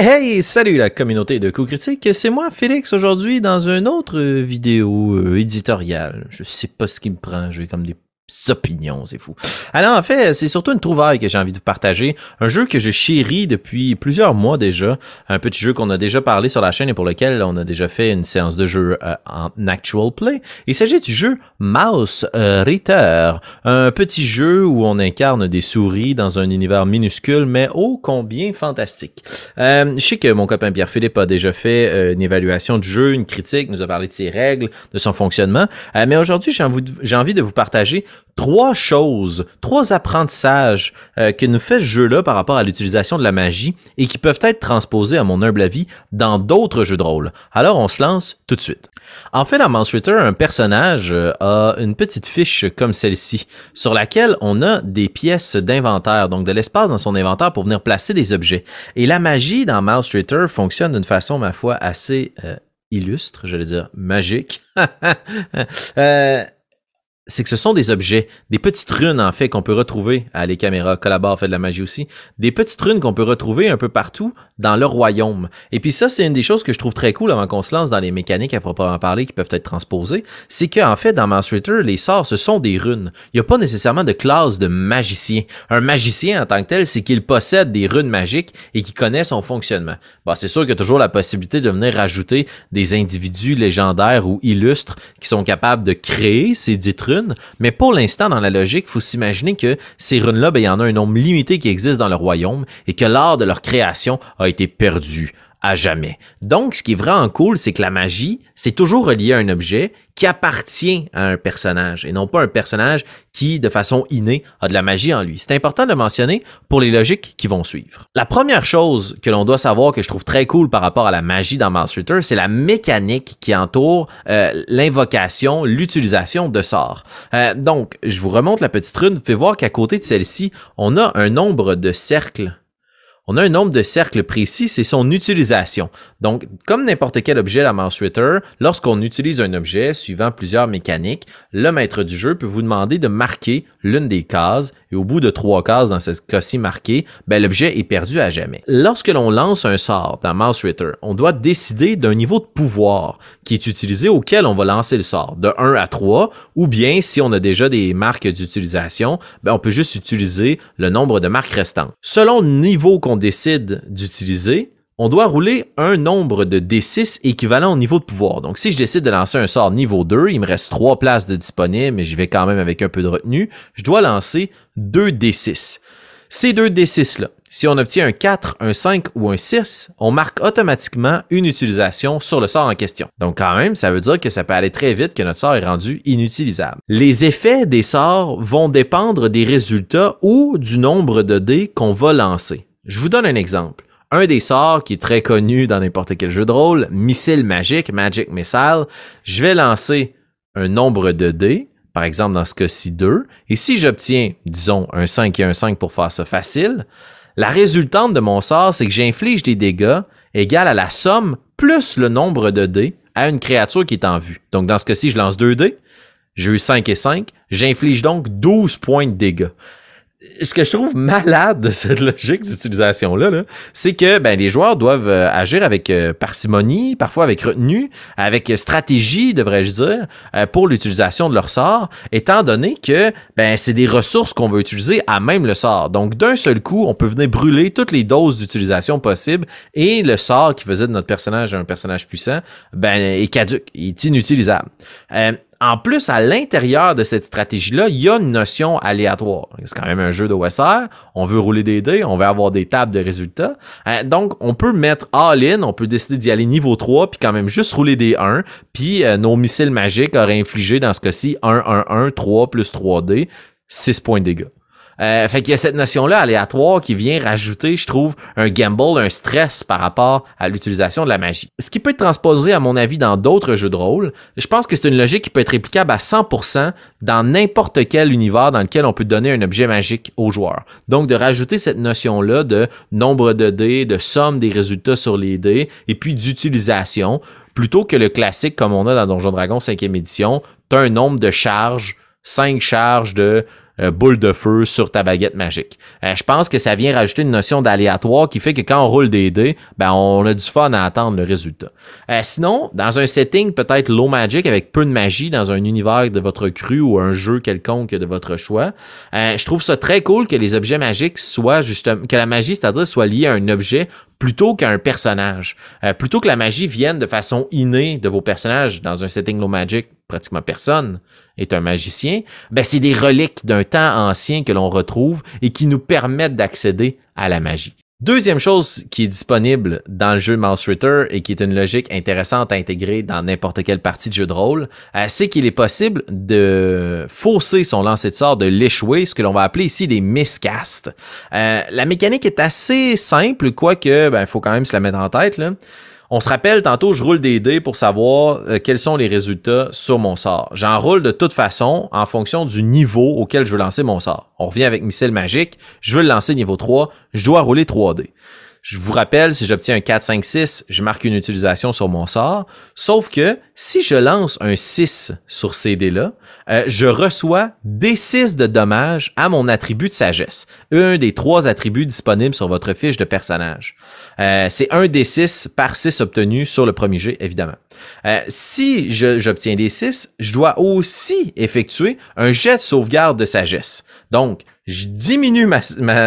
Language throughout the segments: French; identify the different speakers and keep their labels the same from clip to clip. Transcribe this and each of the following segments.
Speaker 1: Hey, salut la communauté de coups critiques, c'est moi Félix aujourd'hui dans une autre vidéo euh, éditoriale. Je sais pas ce qui me prend, j'ai comme des opinions, c'est fou. Alors en fait, c'est surtout une trouvaille que j'ai envie de vous partager, un jeu que je chéris depuis plusieurs mois déjà, un petit jeu qu'on a déjà parlé sur la chaîne et pour lequel on a déjà fait une séance de jeu euh, en actual play. Il s'agit du jeu Mouse euh, Ritter, un petit jeu où on incarne des souris dans un univers minuscule mais ô combien fantastique. Euh, je sais que mon copain Pierre-Philippe a déjà fait une évaluation du jeu, une critique, nous a parlé de ses règles, de son fonctionnement, mais aujourd'hui j'ai envie de vous partager trois choses, trois apprentissages euh, que nous fait ce jeu-là par rapport à l'utilisation de la magie et qui peuvent être transposés, à mon humble avis, dans d'autres jeux de rôle. Alors on se lance tout de suite. En fait, dans Mouse Ritter, un personnage euh, a une petite fiche comme celle-ci, sur laquelle on a des pièces d'inventaire, donc de l'espace dans son inventaire pour venir placer des objets. Et la magie dans Mouse fonctionne d'une façon, ma foi, assez euh, illustre, j'allais dire magique. euh, c'est que ce sont des objets, des petites runes en fait qu'on peut retrouver à les caméras, collabore fait de la magie aussi, des petites runes qu'on peut retrouver un peu partout dans le royaume. Et puis ça, c'est une des choses que je trouve très cool avant qu'on se lance dans les mécaniques à proprement parler qui peuvent être transposées, c'est qu'en fait dans Master les sorts, ce sont des runes. Il n'y a pas nécessairement de classe de magicien. Un magicien en tant que tel, c'est qu'il possède des runes magiques et qu'il connaît son fonctionnement. Bon, c'est sûr qu'il y a toujours la possibilité de venir rajouter des individus légendaires ou illustres qui sont capables de créer ces dites runes mais pour l'instant, dans la logique, il faut s'imaginer que ces runes-là, ben, il y en a un nombre limité qui existe dans le royaume et que l'art de leur création a été perdu à jamais. Donc, ce qui est vraiment cool, c'est que la magie, c'est toujours relié à un objet qui appartient à un personnage et non pas un personnage qui, de façon innée, a de la magie en lui. C'est important de mentionner pour les logiques qui vont suivre. La première chose que l'on doit savoir que je trouve très cool par rapport à la magie dans Master c'est la mécanique qui entoure euh, l'invocation, l'utilisation de sorts. Euh, donc, je vous remonte la petite rune. Vous pouvez voir qu'à côté de celle-ci, on a un nombre de cercles on a un nombre de cercles précis, c'est son utilisation. Donc, comme n'importe quel objet la Mouse Ritter, lorsqu'on utilise un objet suivant plusieurs mécaniques, le maître du jeu peut vous demander de marquer l'une des cases et au bout de trois cases dans ce cas-ci marqué, ben, l'objet est perdu à jamais. Lorsque l'on lance un sort dans Mouse Ritter, on doit décider d'un niveau de pouvoir qui est utilisé auquel on va lancer le sort, de 1 à 3, ou bien si on a déjà des marques d'utilisation, ben, on peut juste utiliser le nombre de marques restantes. Selon le niveau qu'on décide d'utiliser, on doit rouler un nombre de D6 équivalent au niveau de pouvoir. Donc, si je décide de lancer un sort niveau 2, il me reste 3 places de disponibles, mais je vais quand même avec un peu de retenue, je dois lancer 2 D6. Ces deux D6-là, si on obtient un 4, un 5 ou un 6, on marque automatiquement une utilisation sur le sort en question. Donc quand même, ça veut dire que ça peut aller très vite que notre sort est rendu inutilisable. Les effets des sorts vont dépendre des résultats ou du nombre de dés qu'on va lancer. Je vous donne un exemple. Un des sorts qui est très connu dans n'importe quel jeu de rôle, missile magique, Magic Missile, je vais lancer un nombre de dés, par exemple dans ce cas-ci 2, et si j'obtiens, disons, un 5 et un 5 pour faire ça facile, la résultante de mon sort, c'est que j'inflige des dégâts égales à la somme plus le nombre de dés à une créature qui est en vue. Donc dans ce cas-ci, je lance 2 dés, j'ai eu 5 et 5, j'inflige donc 12 points de dégâts ce que je trouve malade de cette logique d'utilisation-là, c'est que ben, les joueurs doivent euh, agir avec euh, parcimonie, parfois avec retenue, avec stratégie, devrais-je dire, euh, pour l'utilisation de leur sort, étant donné que ben, c'est des ressources qu'on veut utiliser à même le sort. Donc, d'un seul coup, on peut venir brûler toutes les doses d'utilisation possibles et le sort qui faisait de notre personnage un personnage puissant ben, est caduque, est inutilisable. En plus, à l'intérieur de cette stratégie-là, il y a une notion aléatoire. C'est quand même un jeu de OSR. On veut rouler des dés, on veut avoir des tables de résultats. Euh, donc, on peut mettre all-in, on peut décider d'y aller niveau 3, puis quand même juste rouler des 1. Puis euh, nos missiles magiques auraient infligé, dans ce cas-ci, 1, 1, 1, 3 plus 3D, 6 points de dégâts. Euh, fait qu'il y a cette notion-là aléatoire qui vient rajouter, je trouve, un gamble, un stress par rapport à l'utilisation de la magie. Ce qui peut être transposé, à mon avis, dans d'autres jeux de rôle. Je pense que c'est une logique qui peut être réplicable à 100% dans n'importe quel univers dans lequel on peut donner un objet magique aux joueurs. Donc, de rajouter cette notion-là de nombre de dés, de somme des résultats sur les dés, et puis d'utilisation, plutôt que le classique comme on a dans Donjon Dragon 5e édition, tu as un nombre de charges, 5 charges de euh, boule de feu sur ta baguette magique. Euh, je pense que ça vient rajouter une notion d'aléatoire qui fait que quand on roule des dés, ben on a du fun à attendre le résultat. Euh, sinon, dans un setting peut-être low magic avec peu de magie dans un univers de votre cru ou un jeu quelconque de votre choix, je trouve ça très cool que les objets magiques soient justement que la magie, c'est-à-dire soit liée à un objet plutôt qu'un personnage. plutôt que la magie vienne de façon innée de vos personnages dans un setting low magic, pratiquement personne est un magicien, ben c'est des reliques d'un temps ancien que l'on retrouve et qui nous permettent d'accéder à la magie. Deuxième chose qui est disponible dans le jeu Mouse Ritter et qui est une logique intéressante à intégrer dans n'importe quelle partie de jeu de rôle, euh, c'est qu'il est possible de fausser son lancer de sort, de l'échouer, ce que l'on va appeler ici des miscasts. Euh, la mécanique est assez simple, quoique, ben, il faut quand même se la mettre en tête. Là. On se rappelle, tantôt, je roule des dés pour savoir euh, quels sont les résultats sur mon sort. J'en roule de toute façon en fonction du niveau auquel je veux lancer mon sort. On revient avec missile magique, je veux le lancer niveau 3, je dois rouler 3 dés. Je vous rappelle, si j'obtiens un 4, 5, 6, je marque une utilisation sur mon sort. Sauf que si je lance un 6 sur ces dés-là, euh, je reçois des 6 de dommages à mon attribut de sagesse. Un des trois attributs disponibles sur votre fiche de personnage. Euh, c'est un des 6 par 6 obtenu sur le premier jet, évidemment. Euh, si j'obtiens des 6, je dois aussi effectuer un jet de sauvegarde de sagesse. Donc, je diminue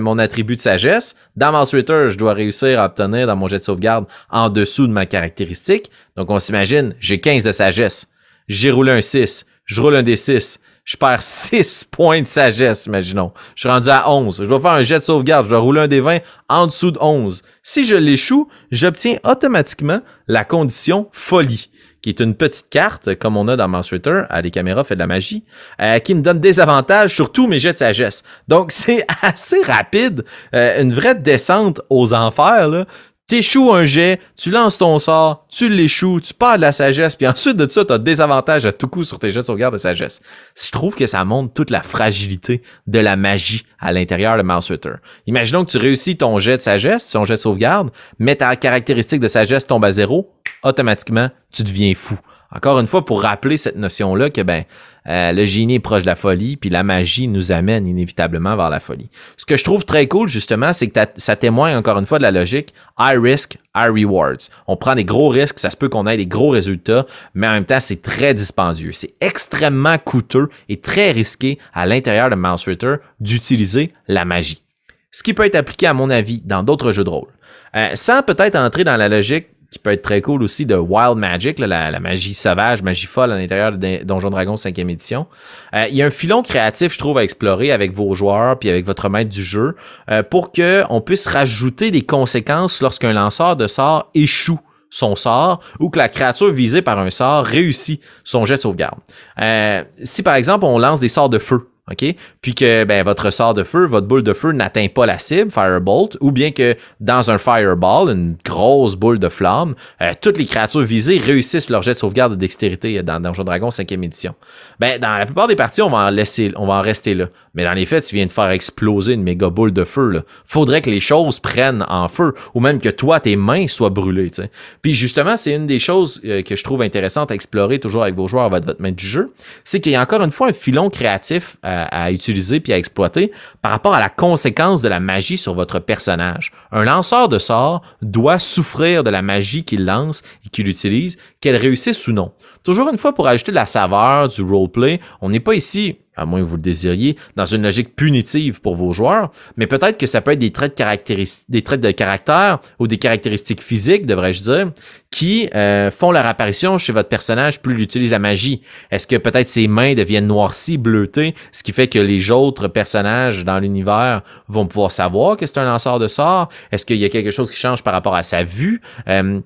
Speaker 1: mon attribut de sagesse. Dans Mouse Ritter, je dois réussir à obtenir dans mon jet de sauvegarde en dessous de ma caractéristique. Donc, on s'imagine, j'ai 15 de sagesse. J'ai roulé un 6. Je roule un des 6. Je perds 6 points de sagesse, imaginons. Je suis rendu à 11. Je dois faire un jet de sauvegarde. Je dois rouler un des 20 en dessous de 11. Si je l'échoue, j'obtiens automatiquement la condition folie qui est une petite carte, comme on a dans Mouse Ritter, à les caméras fait de la magie, euh, qui me donne des avantages sur tous mes jets de sagesse. Donc, c'est assez rapide, euh, une vraie descente aux enfers, là. T'échoues un jet, tu lances ton sort, tu l'échoues, tu perds de la sagesse, puis ensuite de ça, tu as des avantages à tout coup sur tes jets de sauvegarde de sagesse. Je trouve que ça montre toute la fragilité de la magie à l'intérieur de Mouse Ritter. Imaginons que tu réussis ton jet de sagesse, ton jet de sauvegarde, mais ta caractéristique de sagesse tombe à zéro, automatiquement, tu deviens fou. Encore une fois, pour rappeler cette notion-là que ben, euh, le génie est proche de la folie, puis la magie nous amène inévitablement vers la folie. Ce que je trouve très cool, justement, c'est que ça témoigne encore une fois de la logique high risk, high rewards. On prend des gros risques, ça se peut qu'on ait des gros résultats, mais en même temps, c'est très dispendieux. C'est extrêmement coûteux et très risqué à l'intérieur de Mouse Ritter d'utiliser la magie. Ce qui peut être appliqué, à mon avis, dans d'autres jeux de rôle. Euh, sans peut-être entrer dans la logique qui peut être très cool aussi de Wild Magic, la, magie sauvage, magie folle à l'intérieur de Donjon Dragon 5e édition. Euh, il y a un filon créatif, je trouve, à explorer avec vos joueurs puis avec votre maître du jeu euh, pour qu'on puisse rajouter des conséquences lorsqu'un lanceur de sort échoue son sort ou que la créature visée par un sort réussit son jet de sauvegarde. Euh, si par exemple on lance des sorts de feu, OK? Puis que ben, votre sort de feu, votre boule de feu n'atteint pas la cible, Firebolt, ou bien que dans un Fireball, une grosse boule de flamme, euh, toutes les créatures visées réussissent leur jet de sauvegarde de dextérité dans Donjon Dragon 5e édition. Ben, dans la plupart des parties, on va en laisser, on va en rester là. Mais dans les faits, tu viens de faire exploser une méga boule de feu. Là. Faudrait que les choses prennent en feu, ou même que toi, tes mains soient brûlées. sais. Puis justement, c'est une des choses euh, que je trouve intéressante à explorer toujours avec vos joueurs, votre, votre maître du jeu, c'est qu'il y a encore une fois un filon créatif à, utiliser puis à exploiter par rapport à la conséquence de la magie sur votre personnage. Un lanceur de sorts doit souffrir de la magie qu'il lance et qu'il utilise, qu'elle réussisse ou non. Toujours une fois pour ajouter de la saveur, du roleplay, on n'est pas ici à moins que vous le désiriez, dans une logique punitive pour vos joueurs, mais peut-être que ça peut être des traits de, des traits de caractère ou des caractéristiques physiques, devrais-je dire, qui euh, font leur apparition chez votre personnage plus il utilise la magie. Est-ce que peut-être ses mains deviennent noircies, bleutées, ce qui fait que les autres personnages dans l'univers vont pouvoir savoir que c'est un lanceur de sorts? Est-ce qu'il y a quelque chose qui change par rapport à sa vue? Euh,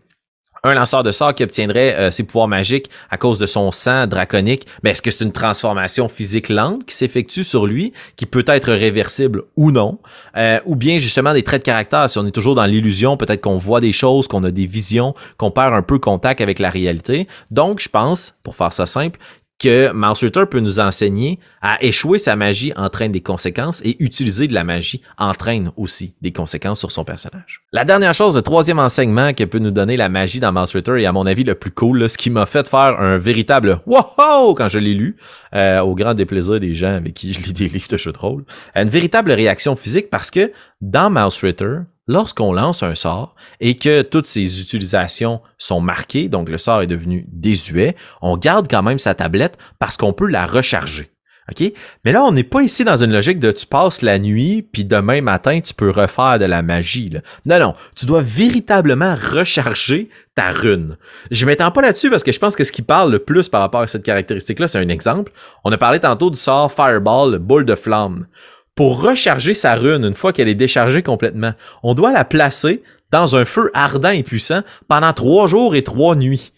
Speaker 1: un lanceur de sort qui obtiendrait euh, ses pouvoirs magiques à cause de son sang draconique, mais est-ce que c'est une transformation physique lente qui s'effectue sur lui, qui peut être réversible ou non, euh, ou bien justement des traits de caractère, si on est toujours dans l'illusion, peut-être qu'on voit des choses, qu'on a des visions, qu'on perd un peu contact avec la réalité. Donc, je pense, pour faire ça simple, que Mouse Ritter peut nous enseigner à échouer sa magie entraîne des conséquences et utiliser de la magie entraîne aussi des conséquences sur son personnage. La dernière chose, le troisième enseignement que peut nous donner la magie dans Mouse Ritter et à mon avis le plus cool, ce qui m'a fait faire un véritable wow quand je l'ai lu, euh, au grand déplaisir des gens avec qui je lis des livres de jeux de rôle, une véritable réaction physique parce que dans Mouse Ritter, lorsqu'on lance un sort et que toutes ses utilisations sont marquées, donc le sort est devenu désuet, on garde quand même sa tablette parce qu'on peut la recharger. OK? Mais là, on n'est pas ici dans une logique de tu passes la nuit, puis demain matin, tu peux refaire de la magie. Non, non. Tu dois véritablement recharger ta rune. Je m'étends pas là-dessus parce que je pense que ce qui parle le plus par rapport à cette caractéristique-là, c'est un exemple. On a parlé tantôt du sort Fireball, boule de flamme pour recharger sa rune une fois qu'elle est déchargée complètement. On doit la placer dans un feu ardent et puissant pendant trois jours et trois nuits.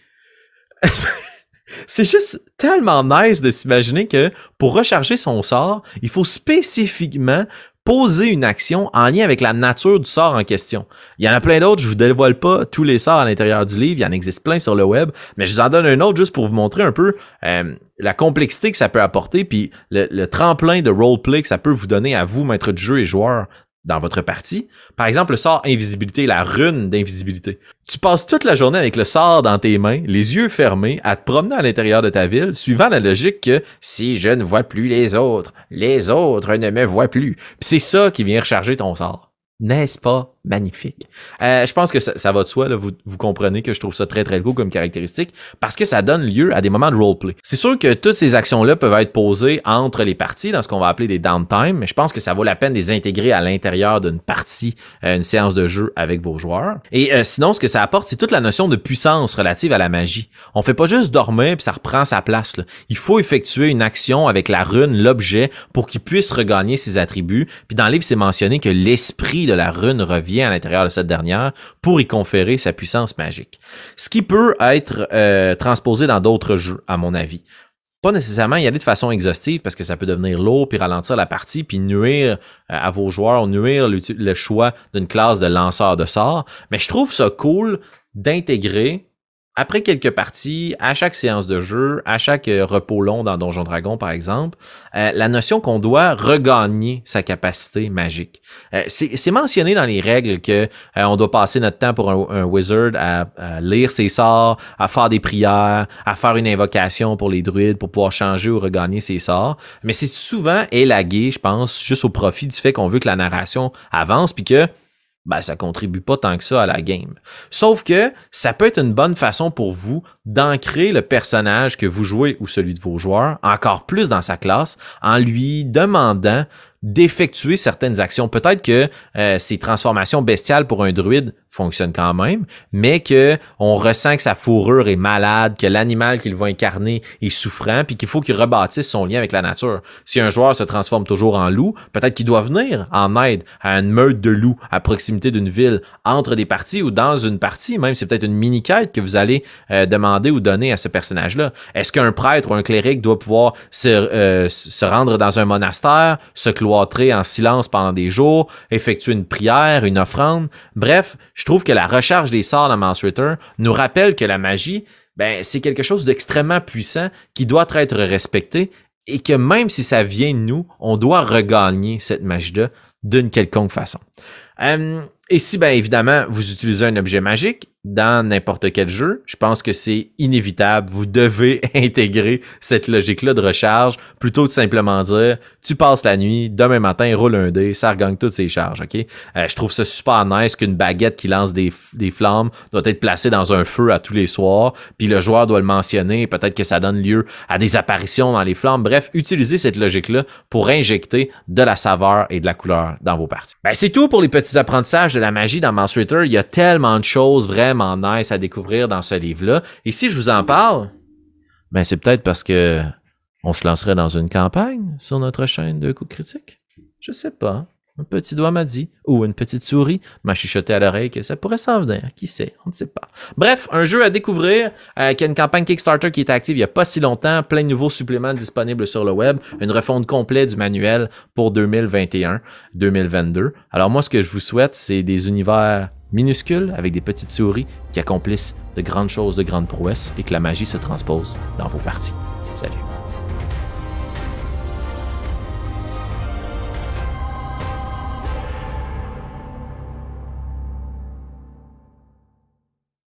Speaker 1: C'est juste tellement nice de s'imaginer que pour recharger son sort, il faut spécifiquement poser une action en lien avec la nature du sort en question. Il y en a plein d'autres, je vous dévoile pas tous les sorts à l'intérieur du livre, il y en existe plein sur le web, mais je vous en donne un autre juste pour vous montrer un peu euh, la complexité que ça peut apporter, puis le, le tremplin de roleplay que ça peut vous donner à vous, maître du jeu et joueur, dans votre partie. Par exemple, le sort invisibilité, la rune d'invisibilité. Tu passes toute la journée avec le sort dans tes mains, les yeux fermés, à te promener à l'intérieur de ta ville, suivant la logique que si je ne vois plus les autres, les autres ne me voient plus. c'est ça qui vient recharger ton sort. N'est-ce pas magnifique? Euh, je pense que ça, va de soi, vous, comprenez que je trouve ça très très cool comme caractéristique parce que ça donne lieu à des moments de roleplay. C'est sûr que toutes ces actions-là peuvent être posées entre les parties dans ce qu'on va appeler des downtime, mais je pense que ça vaut la peine de les intégrer à l'intérieur d'une partie, euh, une séance de jeu avec vos joueurs. Et euh, sinon, ce que ça apporte, c'est toute la notion de puissance relative à la magie. On fait pas juste dormir puis ça reprend sa place. Il faut effectuer une action avec la rune, l'objet, pour qu'il puisse regagner ses attributs. Puis dans le livre, c'est mentionné que l'esprit la rune revient à l'intérieur de cette dernière pour y conférer sa puissance magique. Ce qui peut être euh, transposé dans d'autres jeux, à mon avis. Pas nécessairement y aller de façon exhaustive parce que ça peut devenir lourd puis ralentir la partie puis nuire euh, à vos joueurs, nuire le choix d'une classe de lanceur de sorts. Mais je trouve ça cool d'intégrer après quelques parties, à chaque séance de jeu, à chaque euh, repos long dans Donjon Dragon par exemple, euh, la notion qu'on doit regagner sa capacité magique. Euh, c'est mentionné dans les règles que on doit passer notre temps pour un, wizard à, lire ses sorts, à faire des prières, à faire une invocation pour les druides pour pouvoir changer ou regagner ses sorts. Mais c'est souvent élagué, je pense, juste au profit du fait qu'on veut que la narration avance puis que ben, ça contribue pas tant que ça à la game. Sauf que ça peut être une bonne façon pour vous d'ancrer le personnage que vous jouez ou celui de vos joueurs encore plus dans sa classe en lui demandant d'effectuer certaines actions. Peut-être que euh, ces transformations bestiales pour un druide fonctionnent quand même, mais que on ressent que sa fourrure est malade, que l'animal qu'il va incarner est souffrant, puis qu'il faut qu'il rebâtisse son lien avec la nature. Si un joueur se transforme toujours en loup, peut-être qu'il doit venir en aide à une meute de loups à proximité d'une ville, entre des parties ou dans une partie, même c'est peut-être une mini-quête que vous allez euh, demander ou donner à ce personnage-là. Est-ce qu'un prêtre ou un cléric doit pouvoir se, euh, se rendre dans un monastère, se cloîtrer en silence pendant des jours, effectuer une prière, une offrande? Bref, trouve que la recharge des sorts dans Mouse Ritter nous rappelle que la magie, ben, c'est quelque chose d'extrêmement puissant qui doit être respecté et que même si ça vient de nous, on doit regagner cette magie-là d'une quelconque façon. Euh, et si, bien évidemment, vous utilisez un objet magique, dans n'importe quel jeu, je pense que c'est inévitable. Vous devez intégrer cette logique-là de recharge plutôt que simplement dire tu passes la nuit, demain matin, roule un dé, ça regagne toutes ses charges. ok? Euh, je trouve ça super nice qu'une baguette qui lance des, des, flammes doit être placée dans un feu à tous les soirs, puis le joueur doit le mentionner, peut-être que ça donne lieu à des apparitions dans les flammes. Bref, utilisez cette logique-là pour injecter de la saveur et de la couleur dans vos parties. Ben, c'est tout pour les petits apprentissages de la magie dans Mouse. Il y a tellement de choses vraiment vraiment nice à découvrir dans ce livre-là. Et si je vous en parle, ben c'est peut-être parce que on se lancerait dans une campagne sur notre chaîne de coups critiques. Je sais pas. Un petit doigt m'a dit, ou une petite souris m'a chuchoté à l'oreille que ça pourrait s'en venir. Qui sait? On ne sait pas. Bref, un jeu à découvrir, euh, qui a une campagne Kickstarter qui est active il n'y a pas si longtemps, plein de nouveaux suppléments disponibles sur le web, une refonte complète du manuel pour 2021-2022. Alors moi, ce que je vous souhaite, c'est des univers minuscules avec des petites souris qui accomplissent de grandes choses, de grandes prouesses et que la magie se transpose dans vos parties. Salut.